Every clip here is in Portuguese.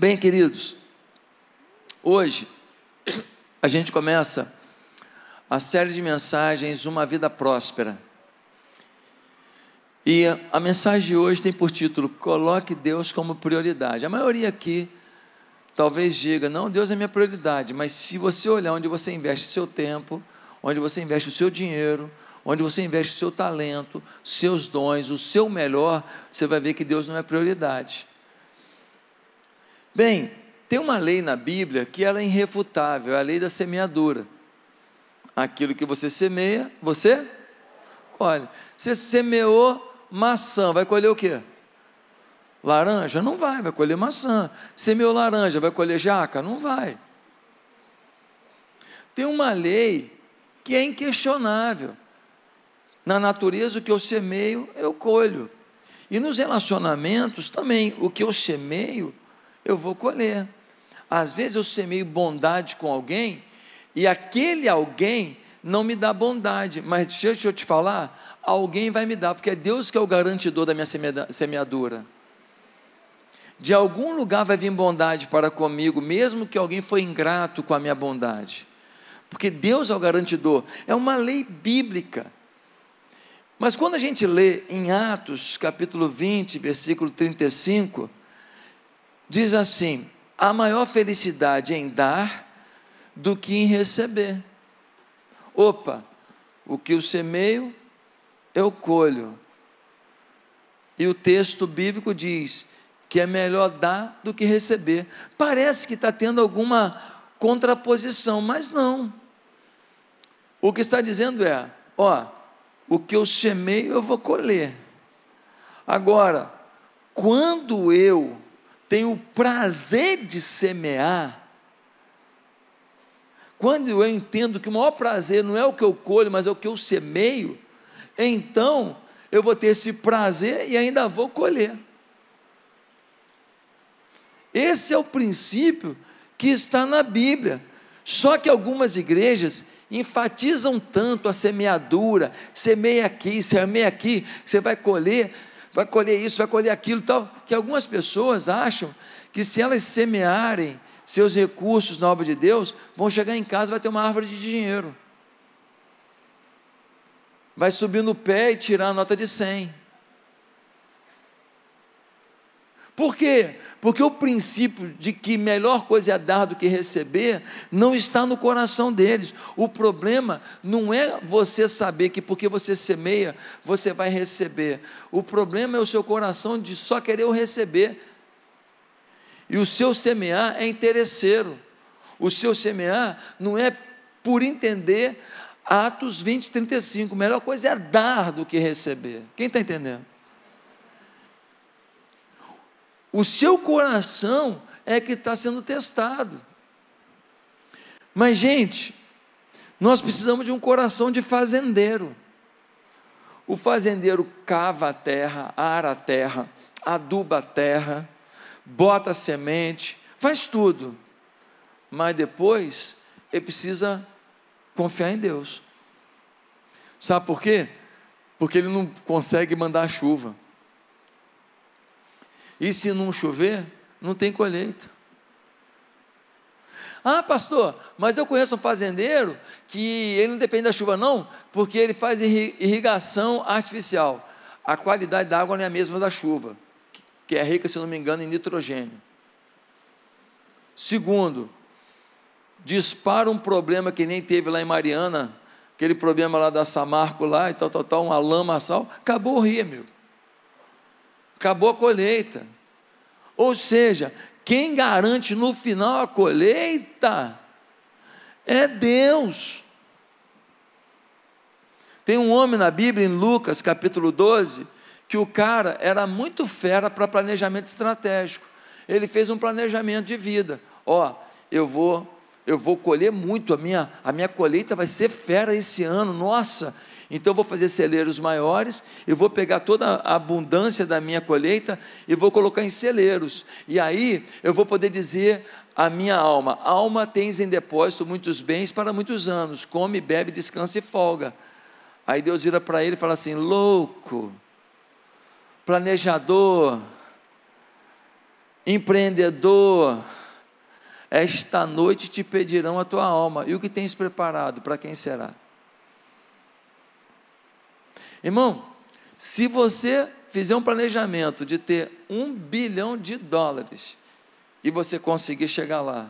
Bem, queridos, hoje a gente começa a série de mensagens Uma Vida Próspera. E a mensagem de hoje tem por título Coloque Deus como prioridade. A maioria aqui talvez diga: Não, Deus é minha prioridade, mas se você olhar onde você investe seu tempo, onde você investe o seu dinheiro, onde você investe o seu talento, seus dons, o seu melhor, você vai ver que Deus não é prioridade. Bem, tem uma lei na Bíblia que ela é irrefutável, é a lei da semeadura. Aquilo que você semeia, você colhe. Você semeou maçã, vai colher o quê? Laranja? Não vai, vai colher maçã. Semeou laranja, vai colher jaca? Não vai. Tem uma lei que é inquestionável. Na natureza, o que eu semeio, eu colho. E nos relacionamentos também, o que eu semeio, eu vou colher. Às vezes eu semeio bondade com alguém e aquele alguém não me dá bondade, mas deixa eu te falar, alguém vai me dar, porque é Deus que é o garantidor da minha semeadura. De algum lugar vai vir bondade para comigo, mesmo que alguém foi ingrato com a minha bondade. Porque Deus é o garantidor, é uma lei bíblica. Mas quando a gente lê em Atos, capítulo 20, versículo 35, diz assim: há maior felicidade em dar do que em receber. Opa, o que eu semeio, eu colho. E o texto bíblico diz que é melhor dar do que receber. Parece que está tendo alguma contraposição, mas não. O que está dizendo é: ó, o que eu semeio, eu vou colher. Agora, quando eu tenho o prazer de semear, quando eu entendo que o maior prazer não é o que eu colho, mas é o que eu semeio, então eu vou ter esse prazer e ainda vou colher. Esse é o princípio que está na Bíblia. Só que algumas igrejas enfatizam tanto a semeadura, semeia aqui, semeia aqui, você vai colher, vai colher isso, vai colher aquilo, tal, que algumas pessoas acham que se elas semearem seus recursos na obra de Deus, vão chegar em casa e vai ter uma árvore de dinheiro. Vai subir no pé e tirar a nota de 100. Por quê? Porque o princípio de que melhor coisa é dar do que receber não está no coração deles. O problema não é você saber que porque você semeia, você vai receber. O problema é o seu coração de só querer o receber. E o seu semear é interesseiro. O seu semear não é por entender Atos 20, 35. A melhor coisa é dar do que receber. Quem está entendendo? O seu coração é que está sendo testado. Mas, gente, nós precisamos de um coração de fazendeiro. O fazendeiro cava a terra, ara a terra, aduba a terra, bota a semente, faz tudo. Mas depois ele precisa confiar em Deus. Sabe por quê? Porque ele não consegue mandar chuva. E se não chover, não tem colheita. Ah, pastor, mas eu conheço um fazendeiro que ele não depende da chuva, não, porque ele faz irrigação artificial. A qualidade da água não é a mesma da chuva, que é rica, se não me engano, em nitrogênio. Segundo, dispara um problema que nem teve lá em Mariana, aquele problema lá da Samarco lá e tal, tal, tal, uma lama sal, acabou o rio, meu acabou a colheita. Ou seja, quem garante no final a colheita é Deus. Tem um homem na Bíblia, em Lucas capítulo 12, que o cara era muito fera para planejamento estratégico. Ele fez um planejamento de vida. Ó, eu vou eu vou colher muito, a minha, a minha colheita vai ser fera esse ano, nossa, então vou fazer celeiros maiores, eu vou pegar toda a abundância da minha colheita e vou colocar em celeiros. E aí eu vou poder dizer à minha alma: alma tens em depósito muitos bens para muitos anos, come, bebe, descansa e folga. Aí Deus vira para ele e fala assim: louco, planejador, Empreendedor, esta noite te pedirão a tua alma, e o que tens preparado, para quem será? Irmão, se você fizer um planejamento de ter um bilhão de dólares e você conseguir chegar lá,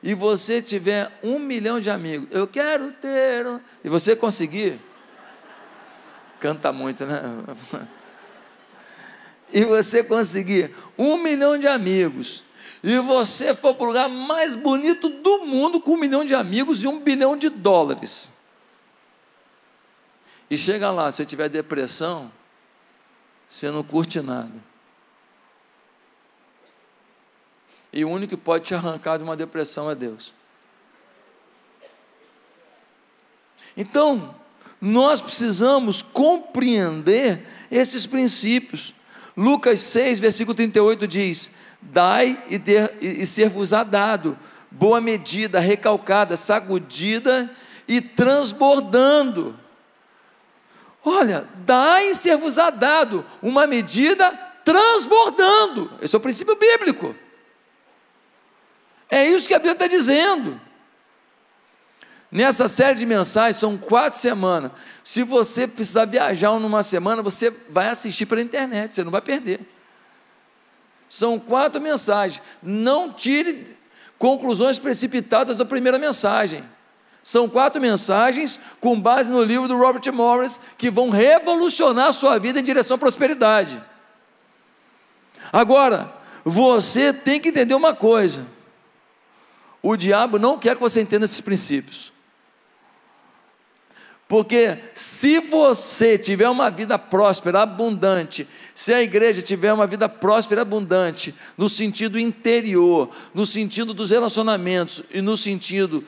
e você tiver um milhão de amigos, eu quero ter, um, e você conseguir, canta muito, né? E você conseguir um milhão de amigos, e você for para o lugar mais bonito do mundo com um milhão de amigos e um bilhão de dólares. E chega lá, se tiver depressão, você não curte nada. E o único que pode te arrancar de uma depressão é Deus. Então, nós precisamos compreender esses princípios. Lucas 6, versículo 38 diz: Dai e, e ser-vos-á dado, boa medida, recalcada, sacudida e transbordando. Olha, dai e ser-vos-á dado, uma medida transbordando. Esse é o princípio bíblico. É isso que a Bíblia está dizendo. Nessa série de mensagens, são quatro semanas. Se você precisar viajar numa semana, você vai assistir pela internet, você não vai perder. São quatro mensagens. Não tire conclusões precipitadas da primeira mensagem. São quatro mensagens com base no livro do Robert Morris que vão revolucionar a sua vida em direção à prosperidade. Agora, você tem que entender uma coisa: o diabo não quer que você entenda esses princípios. Porque se você tiver uma vida próspera, abundante, se a igreja tiver uma vida próspera, abundante, no sentido interior, no sentido dos relacionamentos e no sentido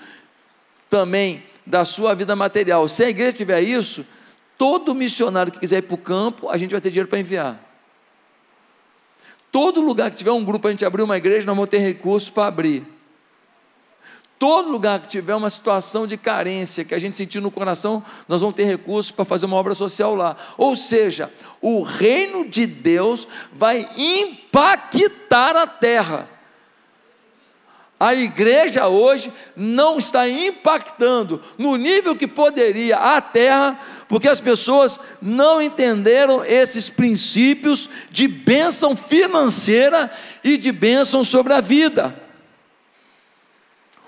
também da sua vida material, se a igreja tiver isso, todo missionário que quiser ir para o campo, a gente vai ter dinheiro para enviar. Todo lugar que tiver um grupo, a gente abrir uma igreja, nós vamos ter recursos para abrir. Todo lugar que tiver uma situação de carência que a gente sentir no coração, nós vamos ter recursos para fazer uma obra social lá. Ou seja, o reino de Deus vai impactar a terra. A igreja hoje não está impactando no nível que poderia a terra, porque as pessoas não entenderam esses princípios de bênção financeira e de bênção sobre a vida.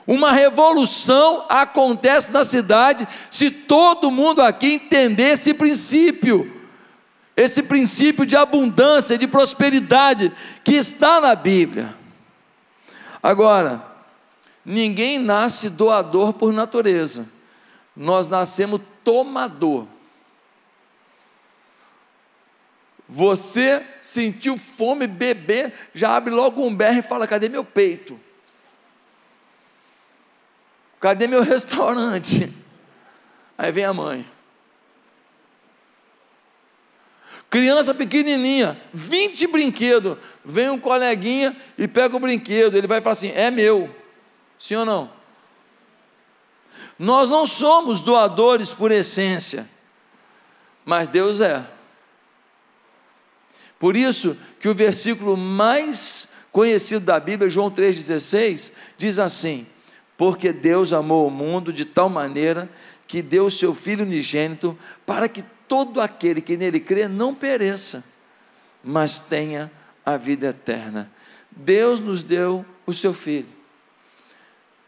Uma revolução acontece na cidade se todo mundo aqui entender esse princípio, esse princípio de abundância, de prosperidade que está na Bíblia. Agora, ninguém nasce doador por natureza, nós nascemos tomador. Você sentiu fome, beber, já abre logo um berro e fala: cadê meu peito? Cadê meu restaurante? Aí vem a mãe. Criança pequenininha, 20 brinquedos. Vem um coleguinha e pega o brinquedo. Ele vai falar assim: é meu. Sim ou não? Nós não somos doadores por essência, mas Deus é. Por isso que o versículo mais conhecido da Bíblia, João 3,16, diz assim: porque Deus amou o mundo de tal maneira que deu o seu Filho unigênito para que todo aquele que nele crê não pereça, mas tenha a vida eterna. Deus nos deu o seu Filho,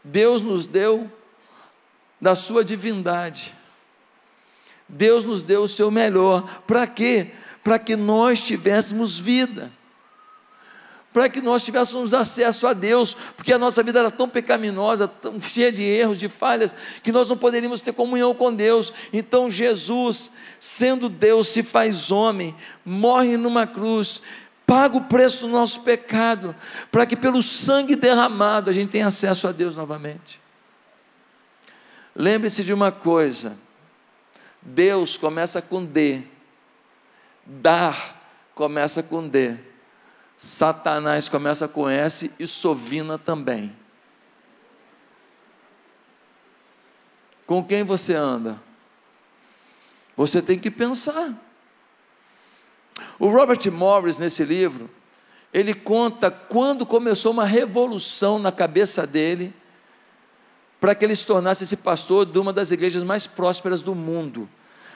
Deus nos deu da sua divindade, Deus nos deu o seu melhor, para quê? Para que nós tivéssemos vida para que nós tivéssemos acesso a Deus, porque a nossa vida era tão pecaminosa, tão cheia de erros, de falhas, que nós não poderíamos ter comunhão com Deus. Então Jesus, sendo Deus, se faz homem, morre numa cruz, paga o preço do nosso pecado, para que pelo sangue derramado a gente tenha acesso a Deus novamente. Lembre-se de uma coisa: Deus começa com D, dar começa com D Satanás começa com S e Sovina também. Com quem você anda? Você tem que pensar. O Robert Morris, nesse livro, ele conta quando começou uma revolução na cabeça dele para que ele se tornasse esse pastor de uma das igrejas mais prósperas do mundo,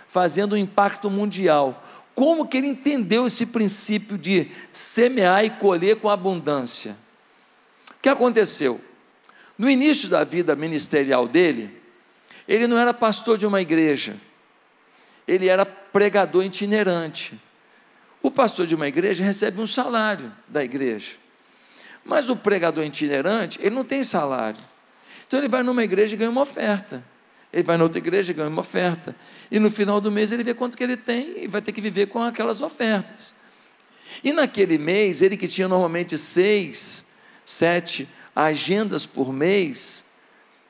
fazendo um impacto mundial. Como que ele entendeu esse princípio de semear e colher com abundância? O que aconteceu? No início da vida ministerial dele, ele não era pastor de uma igreja, ele era pregador itinerante. O pastor de uma igreja recebe um salário da igreja. Mas o pregador itinerante, ele não tem salário. Então ele vai numa igreja e ganha uma oferta. Ele vai na outra igreja e ganha uma oferta. E no final do mês ele vê quanto que ele tem e vai ter que viver com aquelas ofertas. E naquele mês, ele que tinha normalmente seis, sete agendas por mês,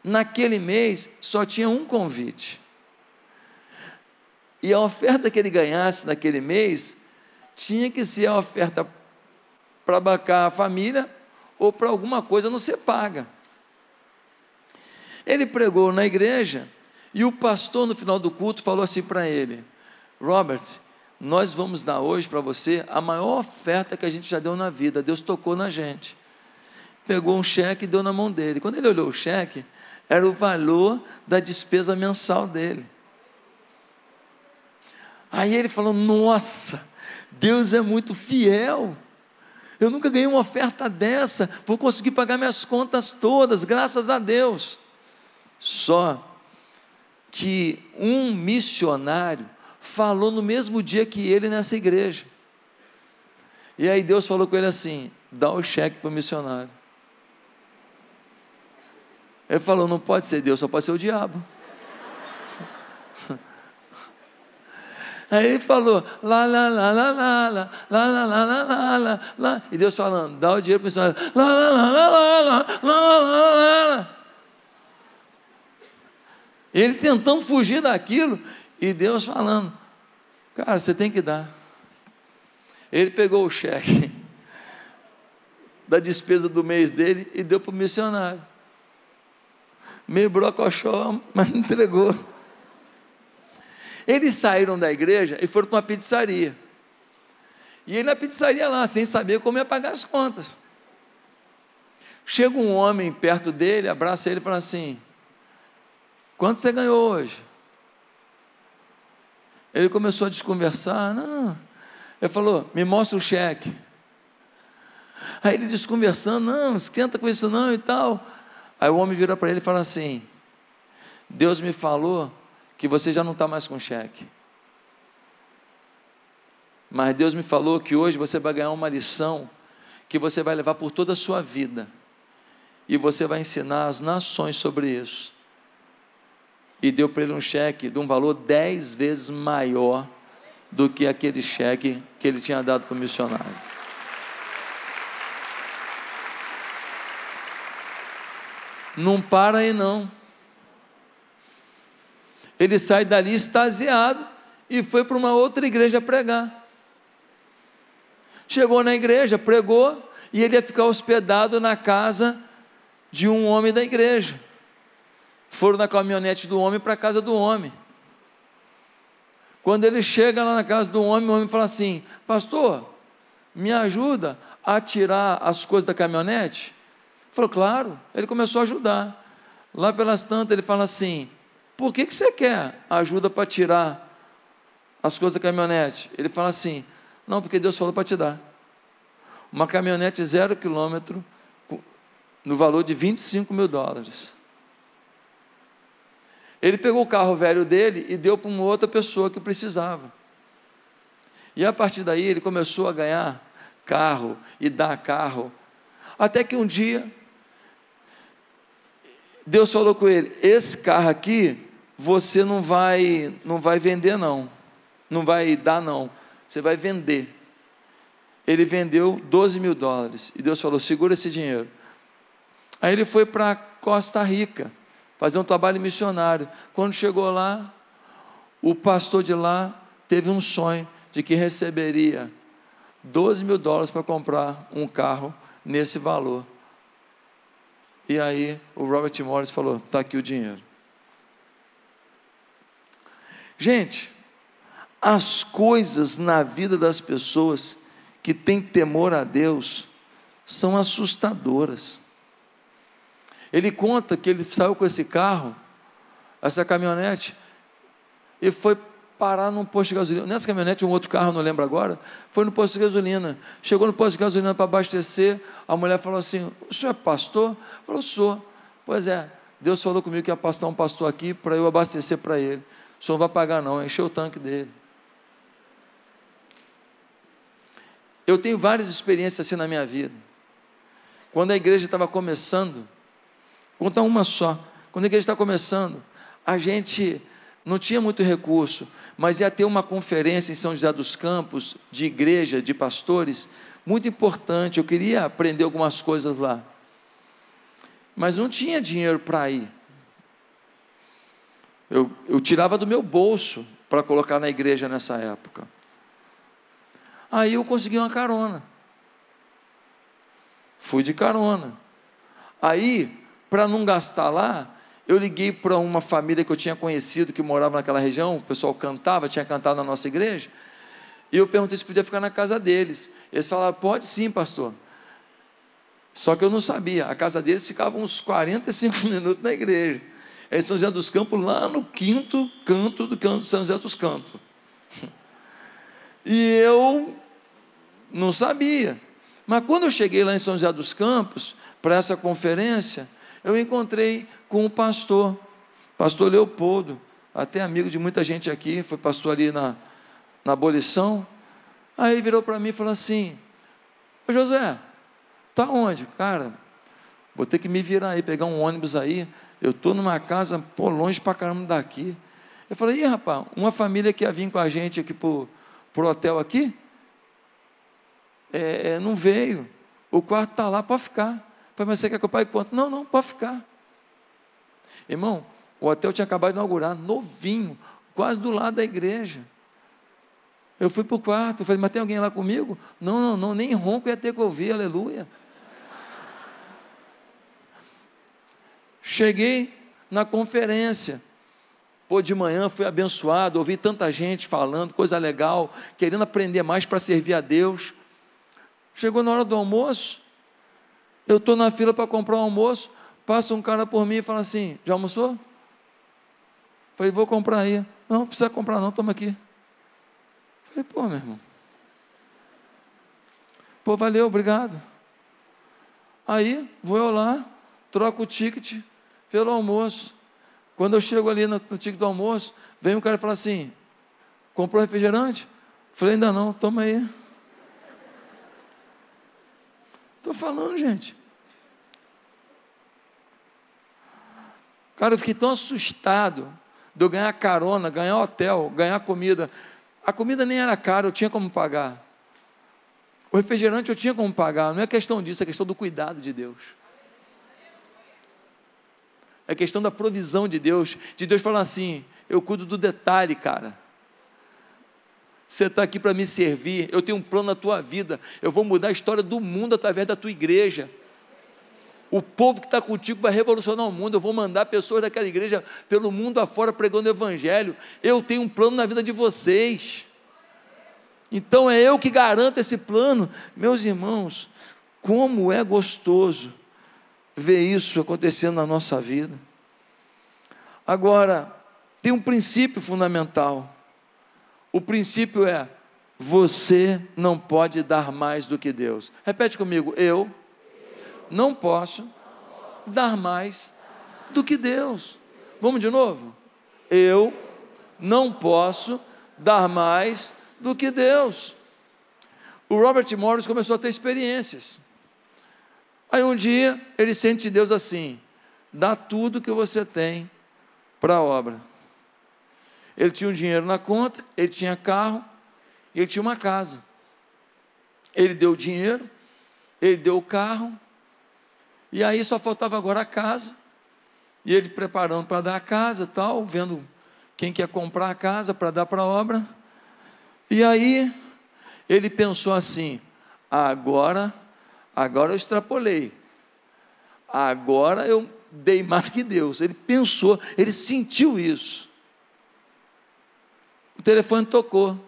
naquele mês só tinha um convite. E a oferta que ele ganhasse naquele mês tinha que ser a oferta para bancar a família ou para alguma coisa não ser paga. Ele pregou na igreja e o pastor, no final do culto, falou assim para ele: Robert, nós vamos dar hoje para você a maior oferta que a gente já deu na vida. Deus tocou na gente. Pegou um cheque e deu na mão dele. Quando ele olhou o cheque, era o valor da despesa mensal dele. Aí ele falou: Nossa, Deus é muito fiel. Eu nunca ganhei uma oferta dessa, vou conseguir pagar minhas contas todas, graças a Deus. Só que um missionário falou no mesmo dia que ele nessa igreja. E aí Deus falou com ele assim: dá o cheque para o missionário. Ele falou: não pode ser Deus, só pode ser o diabo. Aí ele falou, lá, lá, lá, lá, lá, lá, lá, lá, lá, lá, lá, lá, lá. E Deus falando, dá o dinheiro para o missionário. Lá, lá, lá, lá, lá, lá, lá, lá, lá, lá. Ele tentando fugir daquilo e Deus falando, cara, você tem que dar. Ele pegou o cheque da despesa do mês dele e deu para o missionário. Meio brocochó, mas entregou. Eles saíram da igreja e foram para uma pizzaria. E ele na pizzaria lá, sem saber como ia pagar as contas. Chega um homem perto dele, abraça ele e fala assim: Quanto você ganhou hoje? Ele começou a desconversar. Não. Ele falou: Me mostra o cheque. Aí ele desconversando: Não, esquenta com isso não e tal. Aí o homem vira para ele e fala assim: Deus me falou que você já não está mais com cheque. Mas Deus me falou que hoje você vai ganhar uma lição que você vai levar por toda a sua vida. E você vai ensinar as nações sobre isso. E deu para ele um cheque de um valor dez vezes maior do que aquele cheque que ele tinha dado para o missionário. Não para aí não. Ele sai dali extasiado e foi para uma outra igreja pregar. Chegou na igreja, pregou e ele ia ficar hospedado na casa de um homem da igreja. Foram na caminhonete do homem para a casa do homem. Quando ele chega lá na casa do homem, o homem fala assim: Pastor, me ajuda a tirar as coisas da caminhonete? Ele falou, claro. Ele começou a ajudar. Lá pelas tantas, ele fala assim: por que, que você quer ajuda para tirar as coisas da caminhonete? Ele fala assim: Não, porque Deus falou para te dar. Uma caminhonete zero quilômetro, no valor de 25 mil dólares. Ele pegou o carro velho dele e deu para uma outra pessoa que precisava. E a partir daí ele começou a ganhar carro e dar carro. Até que um dia, Deus falou com ele: Esse carro aqui você não vai, não vai vender não, não vai dar não, você vai vender. Ele vendeu 12 mil dólares e Deus falou: segura esse dinheiro. Aí ele foi para Costa Rica fazer um trabalho missionário. Quando chegou lá, o pastor de lá teve um sonho de que receberia 12 mil dólares para comprar um carro nesse valor. E aí o Robert Morris falou: está aqui o dinheiro. Gente, as coisas na vida das pessoas que têm temor a Deus são assustadoras. Ele conta que ele saiu com esse carro, essa caminhonete, e foi parar num posto de gasolina. Nessa caminhonete, um outro carro, não lembro agora, foi no posto de gasolina. Chegou no posto de gasolina para abastecer, a mulher falou assim: O senhor é pastor? Falou, sou. Pois é, Deus falou comigo que ia passar um pastor aqui para eu abastecer para ele. O senhor não vai pagar, não, encheu o tanque dele. Eu tenho várias experiências assim na minha vida. Quando a igreja estava começando, vou contar uma só. Quando a igreja está começando, a gente não tinha muito recurso, mas ia ter uma conferência em São José dos Campos, de igreja, de pastores, muito importante. Eu queria aprender algumas coisas lá. Mas não tinha dinheiro para ir. Eu, eu tirava do meu bolso para colocar na igreja nessa época. Aí eu consegui uma carona. Fui de carona. Aí, para não gastar lá, eu liguei para uma família que eu tinha conhecido que morava naquela região, o pessoal cantava, tinha cantado na nossa igreja, e eu perguntei se podia ficar na casa deles. Eles falaram: pode sim, pastor. Só que eu não sabia, a casa deles ficava uns 45 minutos na igreja. É São José dos Campos, lá no quinto canto do canto de São José dos Campos. E eu não sabia. Mas quando eu cheguei lá em São José dos Campos, para essa conferência, eu encontrei com o pastor, pastor Leopoldo, até amigo de muita gente aqui, foi pastor ali na, na abolição. Aí ele virou para mim e falou assim: Ô José, tá onde? Cara, vou ter que me virar aí, pegar um ônibus aí. Eu estou numa casa, pô, longe para caramba daqui. Eu falei, ih, rapaz, uma família que ia vir com a gente aqui para o hotel aqui, é, é, não veio. O quarto está lá, pode ficar. Falei, mas você quer que eu pague quanto? Não, não, pode ficar. Irmão, o hotel tinha acabado de inaugurar, novinho, quase do lado da igreja. Eu fui para o quarto, falei, mas tem alguém lá comigo? Não, não, não, nem ronco ia ter que ouvir, aleluia. Cheguei na conferência. Pô, de manhã fui abençoado, ouvi tanta gente falando, coisa legal, querendo aprender mais para servir a Deus. Chegou na hora do almoço, eu estou na fila para comprar um almoço, passa um cara por mim e fala assim: já almoçou? Falei, vou comprar aí. Não, não precisa comprar não, toma aqui. Falei, pô, meu irmão. Pô, valeu, obrigado. Aí, vou eu lá, troco o ticket pelo almoço. Quando eu chego ali no, no ticket do almoço, vem um cara e fala assim: comprou refrigerante? Falei, ainda não, toma aí. Estou falando, gente. Cara, eu fiquei tão assustado de eu ganhar carona, ganhar hotel, ganhar comida. A comida nem era cara, eu tinha como pagar. O refrigerante eu tinha como pagar. Não é questão disso, é questão do cuidado de Deus. É questão da provisão de Deus. De Deus falar assim: eu cuido do detalhe, cara. Você está aqui para me servir, eu tenho um plano na tua vida, eu vou mudar a história do mundo através da tua igreja. O povo que está contigo vai revolucionar o mundo. Eu vou mandar pessoas daquela igreja pelo mundo afora pregando o Evangelho. Eu tenho um plano na vida de vocês. Então é eu que garanto esse plano. Meus irmãos, como é gostoso ver isso acontecendo na nossa vida. Agora, tem um princípio fundamental. O princípio é: você não pode dar mais do que Deus. Repete comigo: eu não posso dar mais do que Deus. Vamos de novo? Eu não posso dar mais do que Deus. O Robert Morris começou a ter experiências. Aí um dia ele sente Deus assim: dá tudo que você tem para a obra. Ele tinha um dinheiro na conta, ele tinha carro, ele tinha uma casa. Ele deu o dinheiro, ele deu o carro, e aí só faltava agora a casa. E ele preparando para dar a casa, tal, vendo quem quer comprar a casa para dar para a obra. E aí ele pensou assim: agora, agora eu extrapolei. Agora eu dei mais que Deus. Ele pensou, ele sentiu isso. Telefone tocou.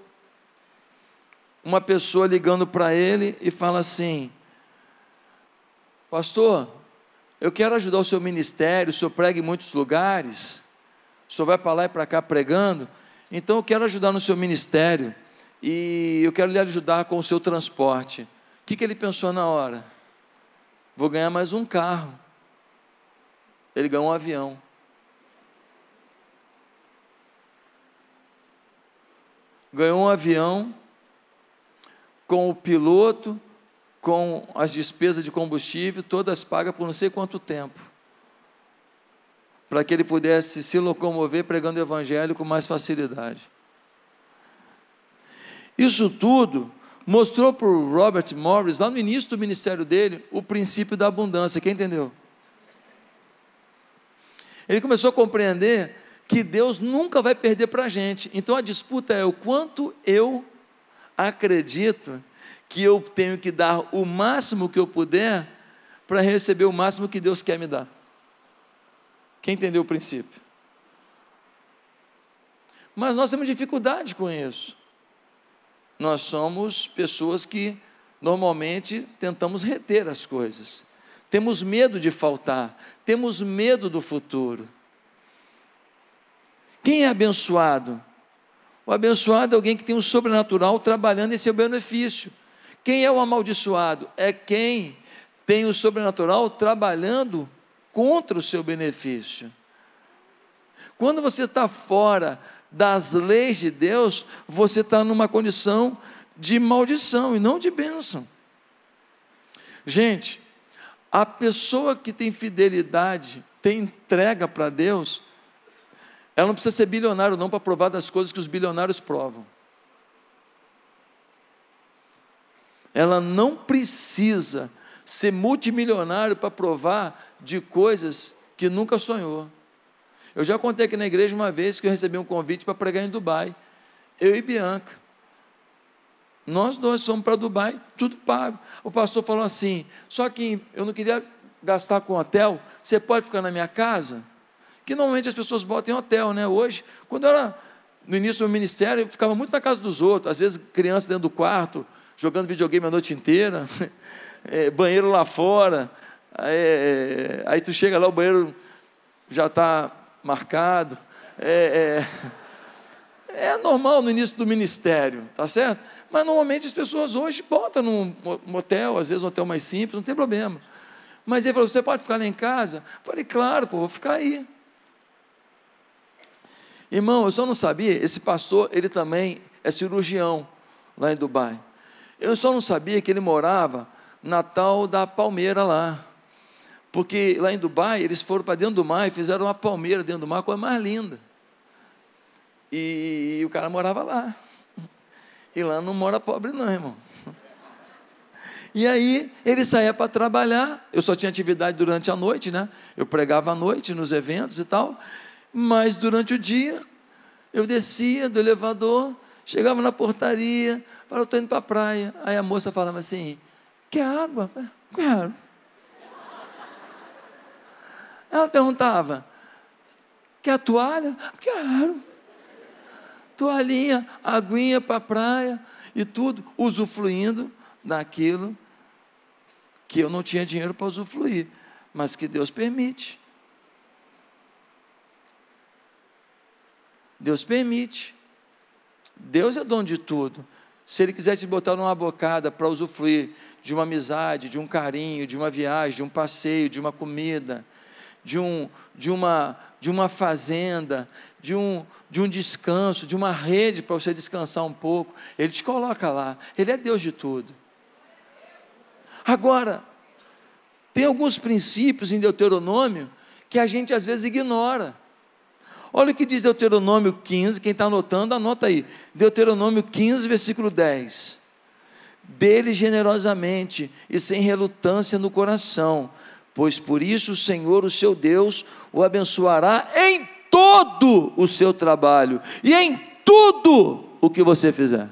uma pessoa ligando para ele e fala assim: Pastor, eu quero ajudar o seu ministério, o senhor prega em muitos lugares, o senhor vai para lá e para cá pregando, então eu quero ajudar no seu ministério e eu quero lhe ajudar com o seu transporte. O que, que ele pensou na hora? Vou ganhar mais um carro. Ele ganhou um avião. Ganhou um avião com o piloto, com as despesas de combustível, todas pagas por não sei quanto tempo, para que ele pudesse se locomover pregando o evangelho com mais facilidade. Isso tudo mostrou para o Robert Morris, lá no início do ministério dele, o princípio da abundância. Quem entendeu? Ele começou a compreender que Deus nunca vai perder para a gente. Então a disputa é o quanto eu acredito que eu tenho que dar o máximo que eu puder para receber o máximo que Deus quer me dar. Quem entendeu o princípio? Mas nós temos dificuldade com isso. Nós somos pessoas que normalmente tentamos reter as coisas. Temos medo de faltar, temos medo do futuro. Quem é abençoado? O abençoado é alguém que tem um sobrenatural trabalhando em seu benefício. Quem é o amaldiçoado? É quem tem o sobrenatural trabalhando contra o seu benefício. Quando você está fora das leis de Deus, você está numa condição de maldição e não de bênção. Gente, a pessoa que tem fidelidade, tem entrega para Deus, ela não precisa ser bilionário não para provar das coisas que os bilionários provam. ela não precisa ser multimilionário para provar de coisas que nunca sonhou. Eu já contei aqui na igreja uma vez que eu recebi um convite para pregar em Dubai, eu e Bianca. Nós dois fomos para Dubai, tudo pago. O pastor falou assim: só que eu não queria gastar com hotel, você pode ficar na minha casa? Que normalmente as pessoas botam em hotel, né? Hoje, quando eu era no início do meu ministério, eu ficava muito na casa dos outros, às vezes criança dentro do quarto, jogando videogame a noite inteira, é, banheiro lá fora, é, aí tu chega lá, o banheiro já está marcado. É, é, é, normal no início do ministério, tá certo? Mas normalmente as pessoas hoje botam num motel, às vezes um hotel mais simples, não tem problema. Mas ele falou: você pode ficar lá em casa? Eu falei, claro, pô, vou ficar aí. Irmão, eu só não sabia, esse pastor, ele também é cirurgião lá em Dubai. Eu só não sabia que ele morava na tal da palmeira lá. Porque lá em Dubai, eles foram para dentro do mar e fizeram uma palmeira dentro do mar, coisa mais linda. E, e o cara morava lá. E lá não mora pobre, não, irmão. E aí ele saía para trabalhar. Eu só tinha atividade durante a noite, né? Eu pregava à noite nos eventos e tal. Mas durante o dia, eu descia do elevador, chegava na portaria, falava, estou indo para a praia. Aí a moça falava assim, quer água? Quero. Ela perguntava, quer toalha? Quero. Toalhinha, aguinha para a praia e tudo, usufruindo daquilo que eu não tinha dinheiro para usufruir, mas que Deus permite. Deus permite. Deus é dono de tudo. Se Ele quiser te botar numa bocada para usufruir de uma amizade, de um carinho, de uma viagem, de um passeio, de uma comida, de, um, de, uma, de uma fazenda, de um, de um descanso, de uma rede para você descansar um pouco, Ele te coloca lá. Ele é Deus de tudo. Agora, tem alguns princípios em Deuteronômio que a gente às vezes ignora. Olha o que diz Deuteronômio 15, quem está anotando, anota aí. Deuteronômio 15, versículo 10. Dele generosamente e sem relutância no coração, pois por isso o Senhor, o seu Deus, o abençoará em todo o seu trabalho e em tudo o que você fizer.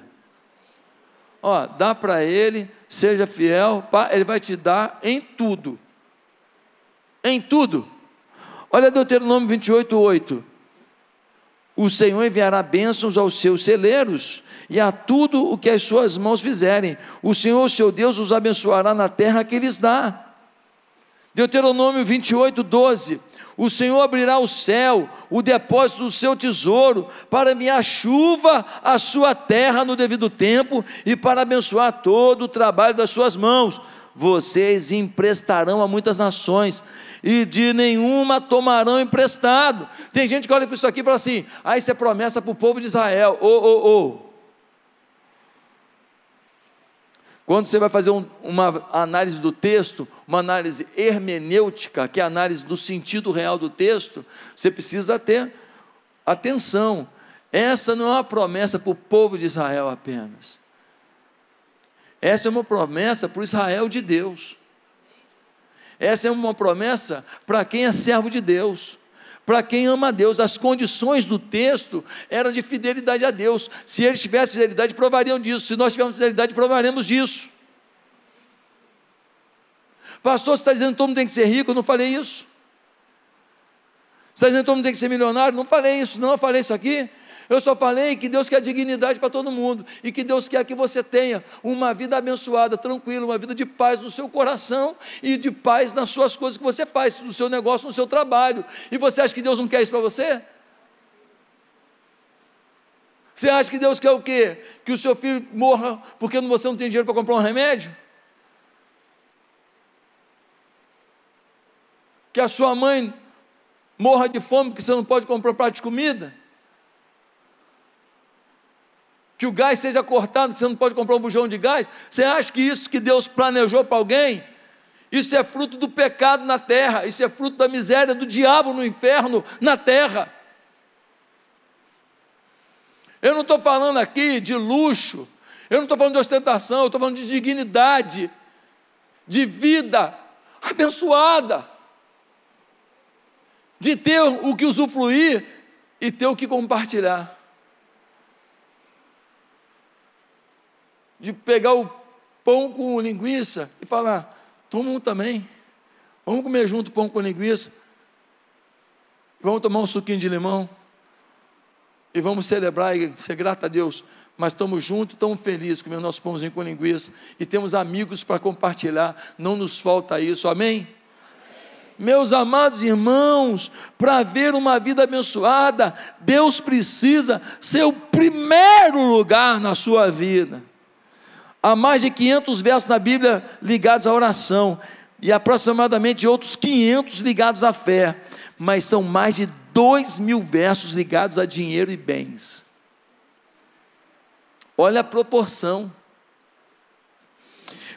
Ó, dá para ele, seja fiel, ele vai te dar em tudo. Em tudo. Olha Deuteronômio 28, 8 o Senhor enviará bênçãos aos seus celeiros e a tudo o que as suas mãos fizerem. O Senhor, seu Deus, os abençoará na terra que lhes dá. Deuteronômio 28, 12. O Senhor abrirá o céu, o depósito do seu tesouro, para enviar chuva à sua terra no devido tempo e para abençoar todo o trabalho das suas mãos. Vocês emprestarão a muitas nações e de nenhuma tomarão emprestado. Tem gente que olha para isso aqui e fala assim: ah, isso é promessa para o povo de Israel. Ô, ô, ô. Quando você vai fazer um, uma análise do texto, uma análise hermenêutica, que é a análise do sentido real do texto, você precisa ter atenção. Essa não é uma promessa para o povo de Israel apenas. Essa é uma promessa para o Israel de Deus. Essa é uma promessa para quem é servo de Deus para quem ama a Deus. As condições do texto eram de fidelidade a Deus. Se eles tivessem fidelidade, provariam disso. Se nós tivermos fidelidade, provaremos disso. Pastor, você está dizendo que todo mundo tem que ser rico? Eu não falei isso. Você está dizendo que todo mundo tem que ser milionário? Não falei isso, não. Eu falei isso aqui. Eu só falei que Deus quer dignidade para todo mundo e que Deus quer que você tenha uma vida abençoada, tranquila, uma vida de paz no seu coração e de paz nas suas coisas que você faz, no seu negócio, no seu trabalho. E você acha que Deus não quer isso para você? Você acha que Deus quer o quê? Que o seu filho morra porque você não tem dinheiro para comprar um remédio? Que a sua mãe morra de fome porque você não pode comprar um prato de comida? Que o gás seja cortado, que você não pode comprar um bujão de gás. Você acha que isso que Deus planejou para alguém? Isso é fruto do pecado na terra, isso é fruto da miséria do diabo no inferno, na terra. Eu não estou falando aqui de luxo, eu não estou falando de ostentação, eu estou falando de dignidade, de vida abençoada, de ter o que usufruir e ter o que compartilhar. De pegar o pão com linguiça e falar: toma um também. Vamos comer junto pão com linguiça. Vamos tomar um suquinho de limão. E vamos celebrar e ser grato a Deus. Mas estamos juntos, estamos felizes comendo nosso pãozinho com linguiça. E temos amigos para compartilhar. Não nos falta isso, amém? Meus amados irmãos, para ver uma vida abençoada, Deus precisa ser o primeiro lugar na sua vida. Há mais de 500 versos na Bíblia ligados à oração e aproximadamente outros 500 ligados à fé, mas são mais de 2 mil versos ligados a dinheiro e bens. Olha a proporção.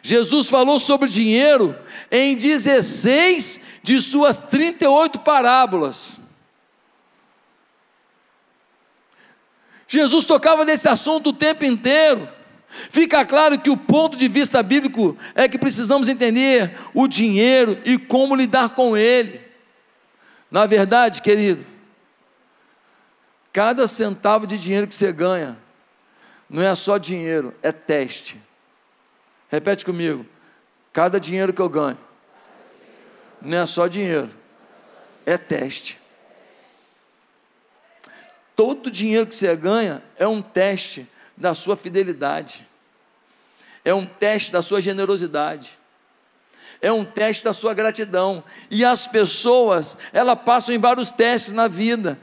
Jesus falou sobre dinheiro em 16 de suas 38 parábolas. Jesus tocava nesse assunto o tempo inteiro. Fica claro que o ponto de vista bíblico é que precisamos entender o dinheiro e como lidar com ele. Na verdade, querido, cada centavo de dinheiro que você ganha não é só dinheiro, é teste. Repete comigo. Cada dinheiro que eu ganho não é só dinheiro, é teste. Todo dinheiro que você ganha é um teste da sua fidelidade, é um teste da sua generosidade, é um teste da sua gratidão. E as pessoas, elas passam em vários testes na vida,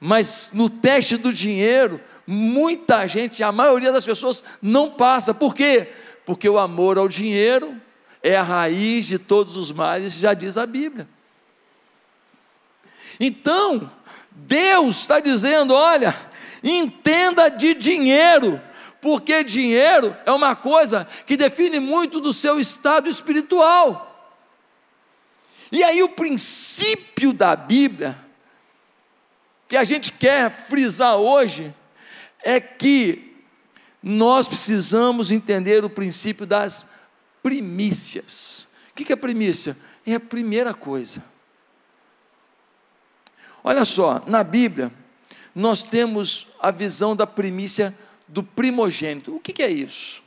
mas no teste do dinheiro, muita gente, a maioria das pessoas não passa. Por quê? Porque o amor ao dinheiro é a raiz de todos os males, já diz a Bíblia. Então, Deus está dizendo: olha, Entenda de dinheiro, porque dinheiro é uma coisa que define muito do seu estado espiritual. E aí, o princípio da Bíblia, que a gente quer frisar hoje, é que nós precisamos entender o princípio das primícias. O que é primícia? É a primeira coisa. Olha só, na Bíblia, nós temos a visão da primícia do primogênito. O que, que é isso?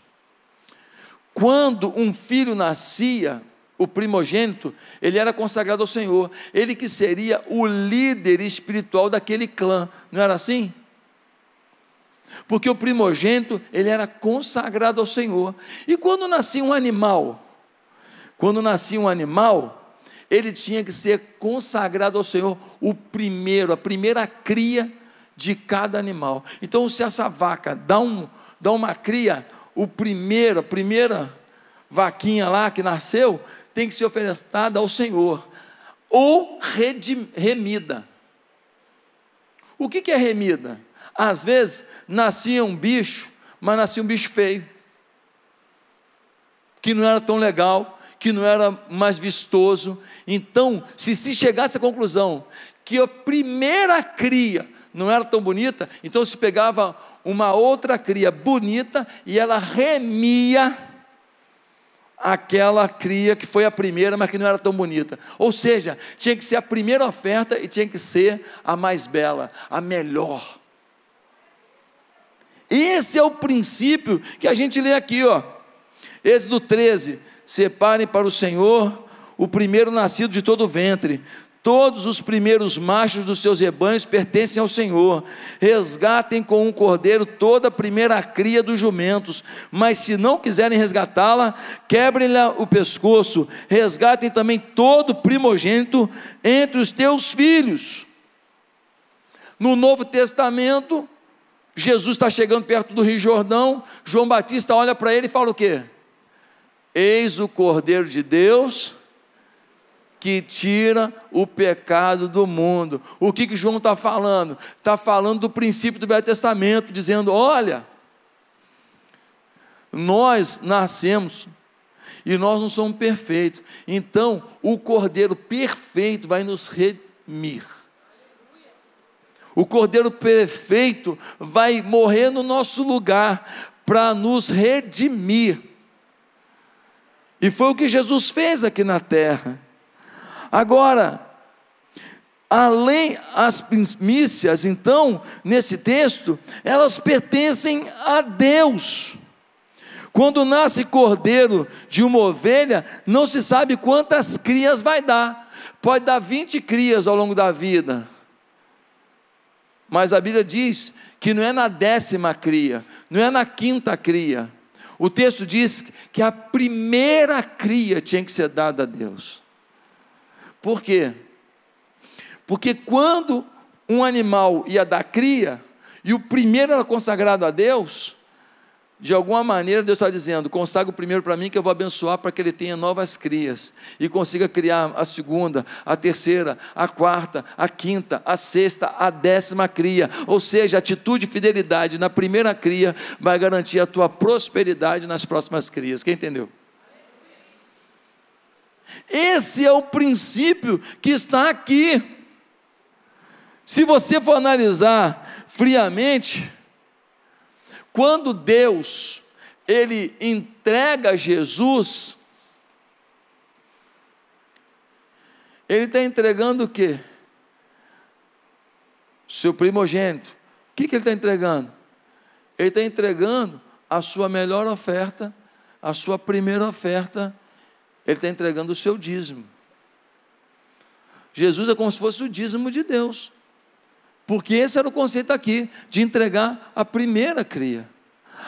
Quando um filho nascia, o primogênito, ele era consagrado ao Senhor, ele que seria o líder espiritual daquele clã, não era assim? Porque o primogênito, ele era consagrado ao Senhor. E quando nascia um animal, quando nascia um animal, ele tinha que ser consagrado ao Senhor, o primeiro, a primeira cria de cada animal. Então, se essa vaca dá, um, dá uma cria, o primeiro, a primeira vaquinha lá que nasceu, tem que ser ofertada ao Senhor, ou remida. O que, que é remida? Às vezes nascia um bicho, mas nascia um bicho feio, que não era tão legal, que não era mais vistoso. Então, se se chegasse à conclusão que a primeira cria não era tão bonita, então se pegava uma outra cria bonita e ela remia aquela cria que foi a primeira, mas que não era tão bonita. Ou seja, tinha que ser a primeira oferta e tinha que ser a mais bela, a melhor. Esse é o princípio que a gente lê aqui, ó. Êxodo 13: Separem para o Senhor o primeiro nascido de todo o ventre, Todos os primeiros machos dos seus rebanhos pertencem ao Senhor. Resgatem com um cordeiro toda a primeira cria dos jumentos, mas se não quiserem resgatá-la, quebrem-lhe o pescoço. Resgatem também todo primogênito entre os teus filhos. No Novo Testamento, Jesus está chegando perto do Rio Jordão, João Batista olha para ele e fala o quê? Eis o Cordeiro de Deus que tira o pecado do mundo. O que, que João está falando? Está falando do princípio do Velho Testamento, dizendo: olha, nós nascemos e nós não somos perfeitos, então o Cordeiro perfeito vai nos redimir. O Cordeiro perfeito vai morrer no nosso lugar para nos redimir. E foi o que Jesus fez aqui na terra. Agora, além as primícias, então, nesse texto, elas pertencem a Deus. Quando nasce cordeiro de uma ovelha, não se sabe quantas crias vai dar. Pode dar 20 crias ao longo da vida. Mas a Bíblia diz que não é na décima cria, não é na quinta cria. O texto diz que a primeira cria tinha que ser dada a Deus. Por quê? Porque quando um animal ia dar cria, e o primeiro era consagrado a Deus, de alguma maneira Deus está dizendo: consagra o primeiro para mim, que eu vou abençoar para que ele tenha novas crias e consiga criar a segunda, a terceira, a quarta, a quinta, a sexta, a décima cria. Ou seja, atitude e fidelidade na primeira cria vai garantir a tua prosperidade nas próximas crias. Quem entendeu? Esse é o princípio que está aqui. Se você for analisar friamente, quando Deus ele entrega Jesus, ele está entregando o quê? Seu primogênito. O que, que ele está entregando? Ele está entregando a sua melhor oferta, a sua primeira oferta ele está entregando o seu dízimo. Jesus é como se fosse o dízimo de Deus. Porque esse era o conceito aqui, de entregar a primeira cria.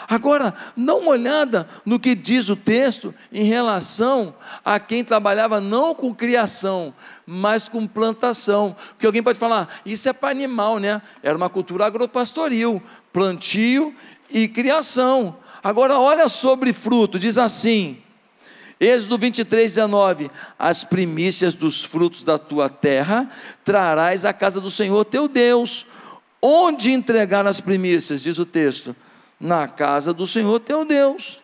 Agora, dá uma olhada no que diz o texto em relação a quem trabalhava não com criação, mas com plantação. Porque alguém pode falar, isso é para animal, né? Era uma cultura agropastoril, plantio e criação. Agora, olha sobre fruto, diz assim: Êxodo 23, 19: As primícias dos frutos da tua terra trarás à casa do Senhor teu Deus. Onde entregar as primícias, diz o texto? Na casa do Senhor teu Deus.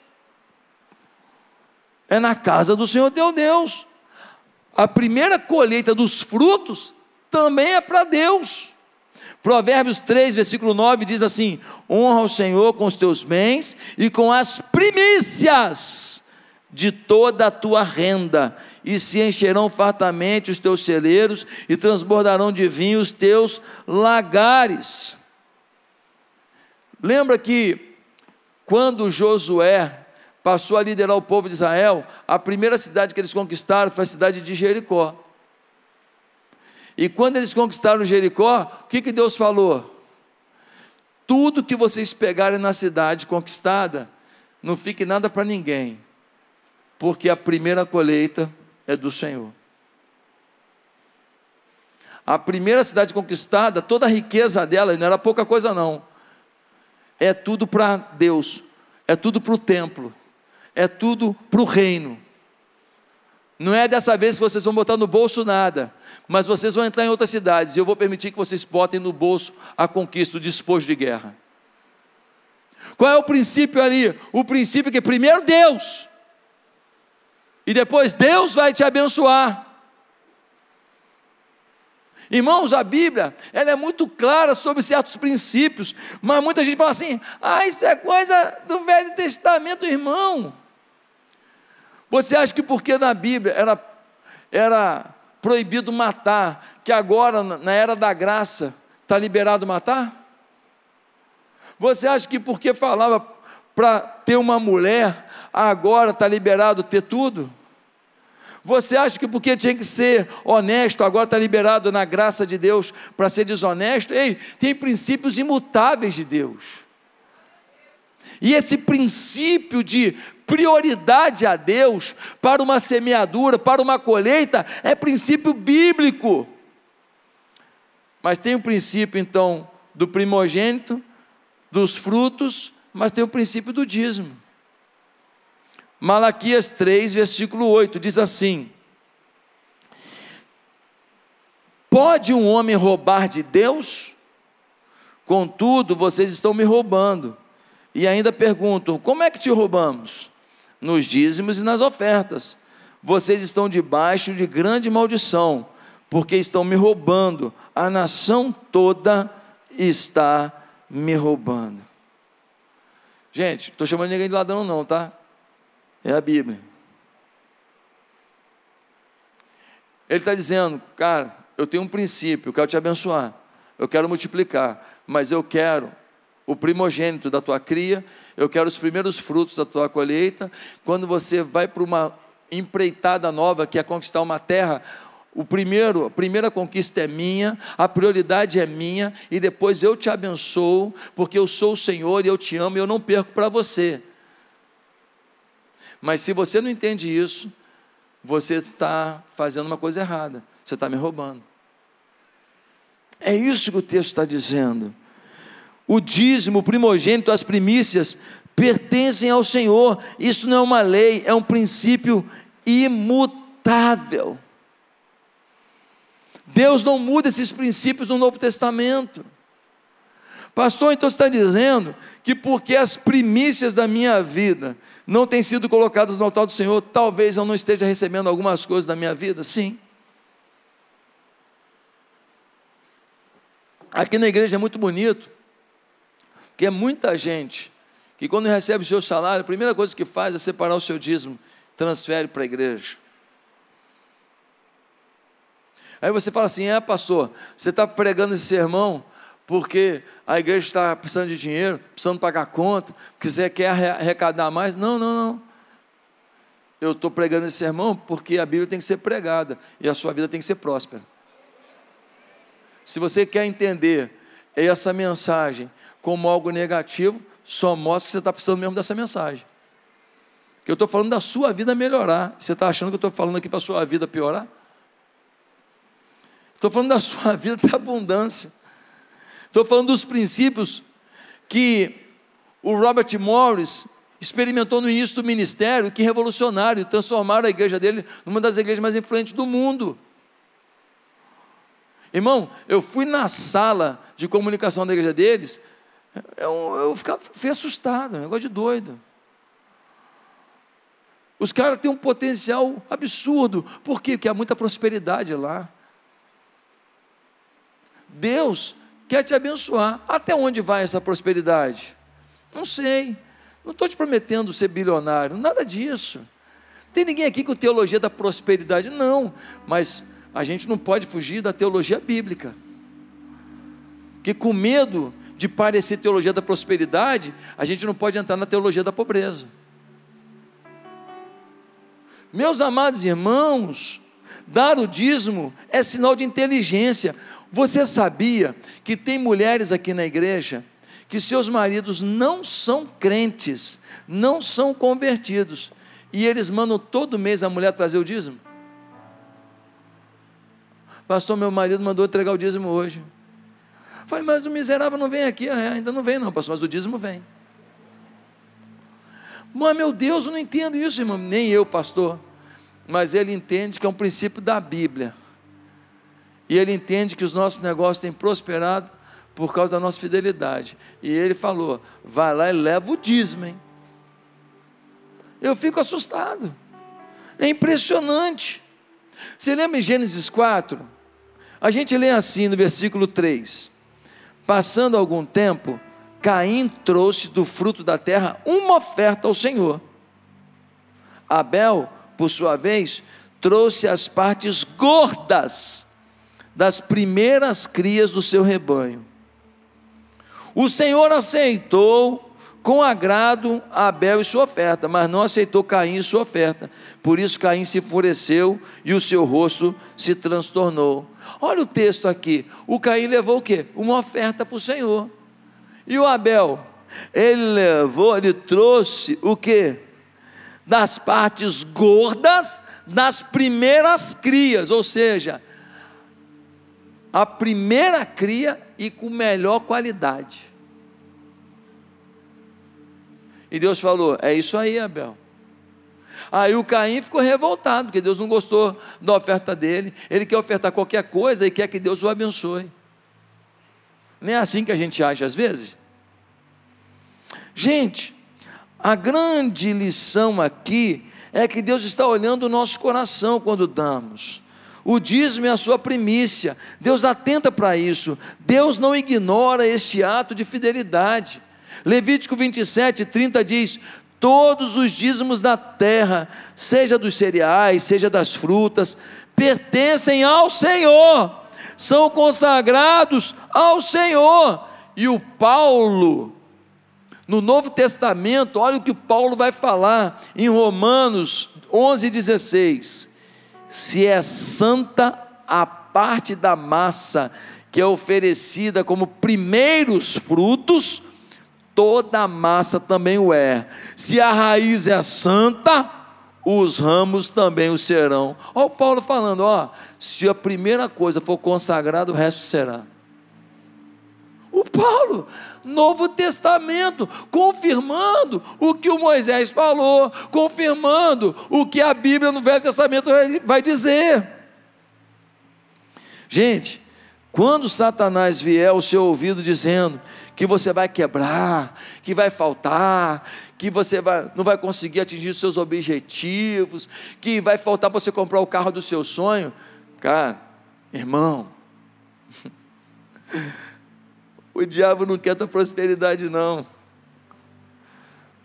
É na casa do Senhor teu Deus. A primeira colheita dos frutos também é para Deus. Provérbios 3, versículo 9 diz assim: Honra o Senhor com os teus bens e com as primícias de toda a tua renda, e se encherão fartamente os teus celeiros, e transbordarão de vinho os teus lagares. Lembra que quando Josué passou a liderar o povo de Israel, a primeira cidade que eles conquistaram foi a cidade de Jericó. E quando eles conquistaram Jericó, o que, que Deus falou? Tudo que vocês pegarem na cidade conquistada, não fique nada para ninguém, porque a primeira colheita é do Senhor. A primeira cidade conquistada, toda a riqueza dela, não era pouca coisa não, é tudo para Deus, é tudo para o templo, é tudo para o reino. Não é dessa vez que vocês vão botar no bolso nada, mas vocês vão entrar em outras cidades e eu vou permitir que vocês botem no bolso a conquista, o despojo de guerra. Qual é o princípio ali? O princípio é que primeiro Deus, e depois Deus vai te abençoar. Irmãos, a Bíblia, ela é muito clara sobre certos princípios, mas muita gente fala assim: ah, isso é coisa do Velho Testamento, irmão. Você acha que porque na Bíblia era, era proibido matar, que agora, na era da graça, está liberado matar? Você acha que porque falava para ter uma mulher, agora está liberado ter tudo? Você acha que porque tinha que ser honesto, agora está liberado na graça de Deus para ser desonesto? Ei, tem princípios imutáveis de Deus. E esse princípio de prioridade a Deus para uma semeadura, para uma colheita, é princípio bíblico. Mas tem o princípio, então, do primogênito, dos frutos, mas tem o princípio do dízimo. Malaquias 3, versículo 8, diz assim: Pode um homem roubar de Deus? Contudo, vocês estão me roubando. E ainda perguntam: como é que te roubamos? nos dízimos e nas ofertas. Vocês estão debaixo de grande maldição, porque estão me roubando. A nação toda está me roubando. Gente, estou chamando ninguém de ladrão, não, tá? É a Bíblia. Ele está dizendo, cara, eu tenho um princípio, eu quero te abençoar, eu quero multiplicar, mas eu quero o primogênito da tua cria, eu quero os primeiros frutos da tua colheita. Quando você vai para uma empreitada nova, que é conquistar uma terra, o primeiro, a primeira conquista é minha, a prioridade é minha, e depois eu te abençoo, porque eu sou o Senhor e eu te amo e eu não perco para você. Mas se você não entende isso, você está fazendo uma coisa errada, você está me roubando. É isso que o texto está dizendo o dízimo, o primogênito, as primícias pertencem ao Senhor. Isso não é uma lei, é um princípio imutável. Deus não muda esses princípios no Novo Testamento. Pastor, então você está dizendo que porque as primícias da minha vida não têm sido colocadas no altar do Senhor, talvez eu não esteja recebendo algumas coisas da minha vida? Sim. Aqui na igreja é muito bonito, que é muita gente que quando recebe o seu salário, a primeira coisa que faz é separar o seu dízimo, transfere para a igreja. Aí você fala assim: é, pastor, você está pregando esse sermão porque a igreja está precisando de dinheiro, precisando pagar conta, porque você quer arrecadar mais. Não, não, não. Eu estou pregando esse sermão porque a Bíblia tem que ser pregada e a sua vida tem que ser próspera. Se você quer entender essa mensagem como algo negativo, só mostra que você está precisando mesmo dessa mensagem. Que eu estou falando da sua vida melhorar. Você está achando que eu estou falando aqui para a sua vida piorar? Estou falando da sua vida ter abundância. Estou falando dos princípios que o Robert Morris experimentou no início do ministério, que revolucionário, transformaram a igreja dele numa das igrejas mais influentes do mundo. Irmão, eu fui na sala de comunicação da igreja deles, eu, eu ficava, fui assustado, um negócio de doido. Os caras têm um potencial absurdo. Por quê? Porque há muita prosperidade lá. Deus quer te abençoar. Até onde vai essa prosperidade? Não sei. Não estou te prometendo ser bilionário, nada disso. Tem ninguém aqui com teologia da prosperidade? Não, mas a gente não pode fugir da teologia bíblica. Porque com medo de parecer teologia da prosperidade, a gente não pode entrar na teologia da pobreza. Meus amados irmãos, dar o dízimo é sinal de inteligência. Você sabia que tem mulheres aqui na igreja que seus maridos não são crentes, não são convertidos, e eles mandam todo mês a mulher trazer o dízimo? Pastor, meu marido mandou entregar o dízimo hoje. Falei, mas o miserável não vem aqui, é, ainda não vem, não, pastor, mas o dízimo vem. Mas meu Deus, eu não entendo isso, irmão. Nem eu, pastor. Mas ele entende que é um princípio da Bíblia. E ele entende que os nossos negócios têm prosperado por causa da nossa fidelidade. E ele falou: vai lá e leva o dízimo, hein? Eu fico assustado. É impressionante. Você lembra em Gênesis 4? A gente lê assim no versículo 3: Passando algum tempo, Caim trouxe do fruto da terra uma oferta ao Senhor. Abel, por sua vez, trouxe as partes gordas das primeiras crias do seu rebanho. O Senhor aceitou com agrado Abel e sua oferta, mas não aceitou Caim e sua oferta. Por isso Caim se enfureceu e o seu rosto se transtornou. Olha o texto aqui. O Caim levou o quê? Uma oferta para o Senhor. E o Abel, ele levou, ele trouxe o que? Das partes gordas das primeiras crias, ou seja, a primeira cria e com melhor qualidade. E Deus falou: É isso aí, Abel. Aí o Caim ficou revoltado, porque Deus não gostou da oferta dele. Ele quer ofertar qualquer coisa e quer que Deus o abençoe. Não é assim que a gente age às vezes? Gente, a grande lição aqui é que Deus está olhando o nosso coração quando damos. O dízimo é a sua primícia. Deus atenta para isso. Deus não ignora este ato de fidelidade. Levítico 27, 30 diz: Todos os dízimos da terra, seja dos cereais, seja das frutas, pertencem ao Senhor, são consagrados ao Senhor. E o Paulo, no Novo Testamento, olha o que Paulo vai falar em Romanos 11,16: se é santa a parte da massa que é oferecida como primeiros frutos, toda a massa também o é. Se a raiz é santa, os ramos também o serão. Olha o Paulo falando, ó, se a primeira coisa for consagrada, o resto será. O Paulo, Novo Testamento, confirmando o que o Moisés falou, confirmando o que a Bíblia no Velho Testamento vai dizer. Gente, quando Satanás vier ao seu ouvido dizendo que você vai quebrar, que vai faltar, que você vai, não vai conseguir atingir seus objetivos, que vai faltar para você comprar o carro do seu sonho, cara, irmão, O diabo não quer tua prosperidade, não.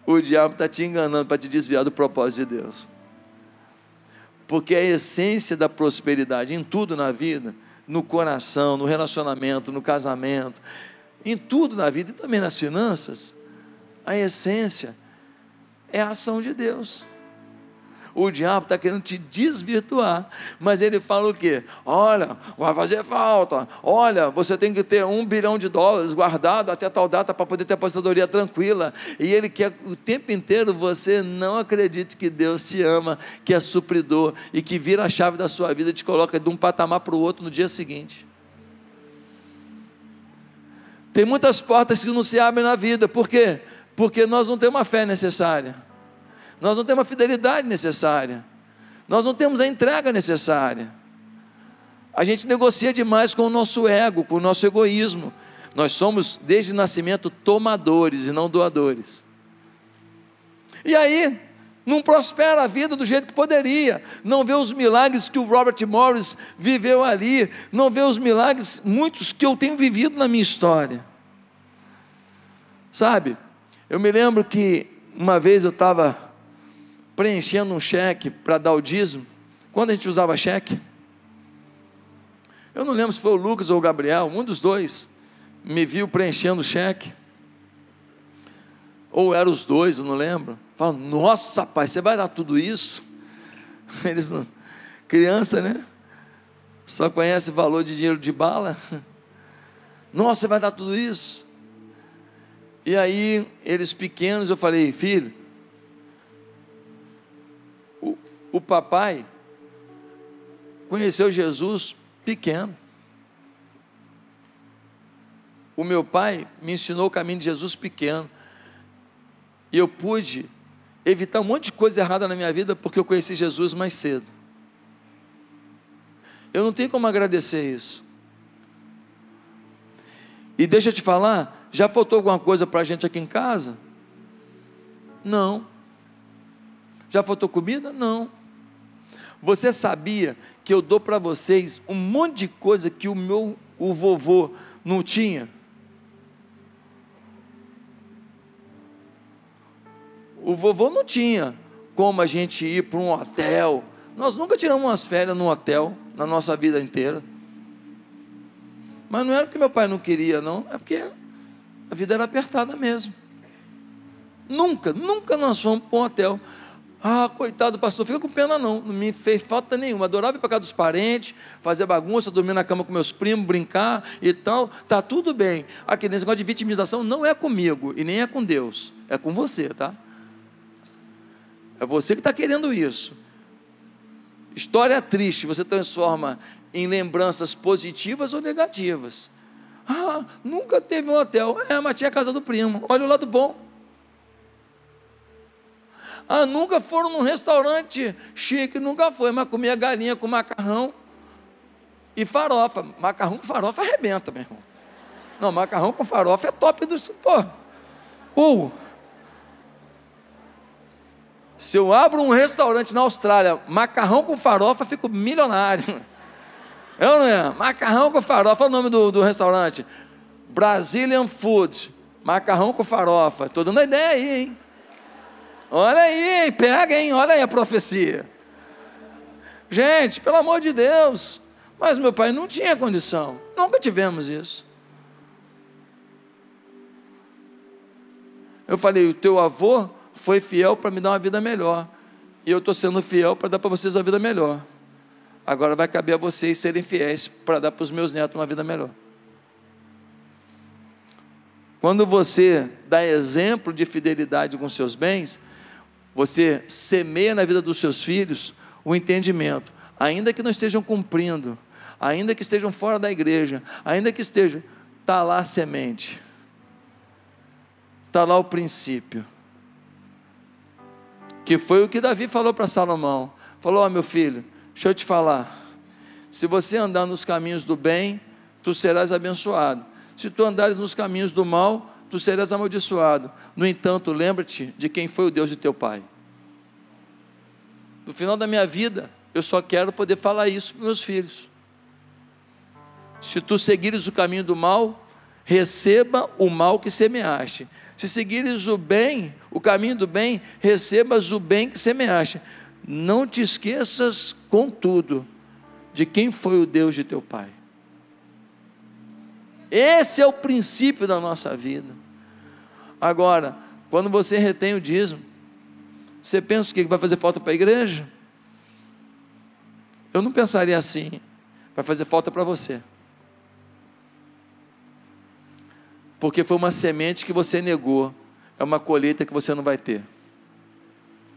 O diabo está te enganando para te desviar do propósito de Deus. Porque a essência da prosperidade em tudo na vida, no coração, no relacionamento, no casamento, em tudo na vida e também nas finanças, a essência é a ação de Deus o diabo está querendo te desvirtuar. Mas ele fala o quê? Olha, vai fazer falta. Olha, você tem que ter um bilhão de dólares guardado até tal data para poder ter aposentadoria tranquila. E ele quer o tempo inteiro você não acredite que Deus te ama, que é supridor e que vira a chave da sua vida e te coloca de um patamar para o outro no dia seguinte. Tem muitas portas que não se abrem na vida, por quê? Porque nós não temos a fé necessária nós não temos a fidelidade necessária, nós não temos a entrega necessária. A gente negocia demais com o nosso ego, com o nosso egoísmo. Nós somos, desde o nascimento, tomadores e não doadores. E aí, não prospera a vida do jeito que poderia, não vê os milagres que o Robert Morris viveu ali, não vê os milagres, muitos que eu tenho vivido na minha história. Sabe, eu me lembro que uma vez eu estava preenchendo um cheque para dar o dízimo. Quando a gente usava cheque? Eu não lembro se foi o Lucas ou o Gabriel, um dos dois me viu preenchendo o cheque. Ou eram os dois, eu não lembro. Fala, nossa, pai, você vai dar tudo isso? Eles não. Criança, né? Só conhece valor de dinheiro de bala. Nossa, você vai dar tudo isso? E aí, eles pequenos, eu falei, filho, o, o papai conheceu Jesus pequeno. O meu pai me ensinou o caminho de Jesus pequeno. E eu pude evitar um monte de coisa errada na minha vida porque eu conheci Jesus mais cedo. Eu não tenho como agradecer isso. E deixa eu te falar, já faltou alguma coisa para a gente aqui em casa? Não. Já faltou comida? Não. Você sabia que eu dou para vocês um monte de coisa que o meu o vovô não tinha? O vovô não tinha como a gente ir para um hotel. Nós nunca tiramos umas férias num hotel na nossa vida inteira. Mas não era porque meu pai não queria, não, é porque a vida era apertada mesmo. Nunca, nunca nós fomos para um hotel. Ah, coitado do pastor, fica com pena não, não me fez falta nenhuma. Adorava ir para casa dos parentes, fazer bagunça, dormir na cama com meus primos, brincar e tal. Tá tudo bem. Aqui nesse negócio de vitimização não é comigo e nem é com Deus, é com você, tá? É você que está querendo isso. História triste, você transforma em lembranças positivas ou negativas. Ah, nunca teve um hotel. É, mas tinha a casa do primo. Olha o lado bom. Ah, nunca foram num restaurante chique, nunca foi, mas comia galinha com macarrão e farofa. Macarrão com farofa arrebenta, meu irmão. Não, macarrão com farofa é top dos. Pô, uh. Se eu abro um restaurante na Austrália, macarrão com farofa, fico milionário. É ou não é? Macarrão com farofa, olha o nome do, do restaurante. Brazilian Food. Macarrão com farofa. Estou dando a ideia aí, hein? Olha aí, pega, hein? Olha aí a profecia. Gente, pelo amor de Deus. Mas meu pai não tinha condição. Nunca tivemos isso. Eu falei, o teu avô foi fiel para me dar uma vida melhor. E eu estou sendo fiel para dar para vocês uma vida melhor. Agora vai caber a vocês serem fiéis para dar para os meus netos uma vida melhor. Quando você dá exemplo de fidelidade com seus bens, você semeia na vida dos seus filhos o entendimento, ainda que não estejam cumprindo, ainda que estejam fora da igreja, ainda que estejam, está lá a semente, está lá o princípio. Que foi o que Davi falou para Salomão: falou, ó oh, meu filho, Deixa eu te falar. Se você andar nos caminhos do bem, tu serás abençoado. Se tu andares nos caminhos do mal, tu serás amaldiçoado. No entanto, lembra-te de quem foi o Deus de teu pai. No final da minha vida, eu só quero poder falar isso para meus filhos. Se tu seguires o caminho do mal, receba o mal que semeaste. Se seguires o bem, o caminho do bem, recebas o bem que semeaste. Não te esqueças, contudo, de quem foi o Deus de teu pai. Esse é o princípio da nossa vida. Agora, quando você retém o dízimo, você pensa o que vai fazer falta para a igreja? Eu não pensaria assim. Vai fazer falta para você. Porque foi uma semente que você negou. É uma colheita que você não vai ter.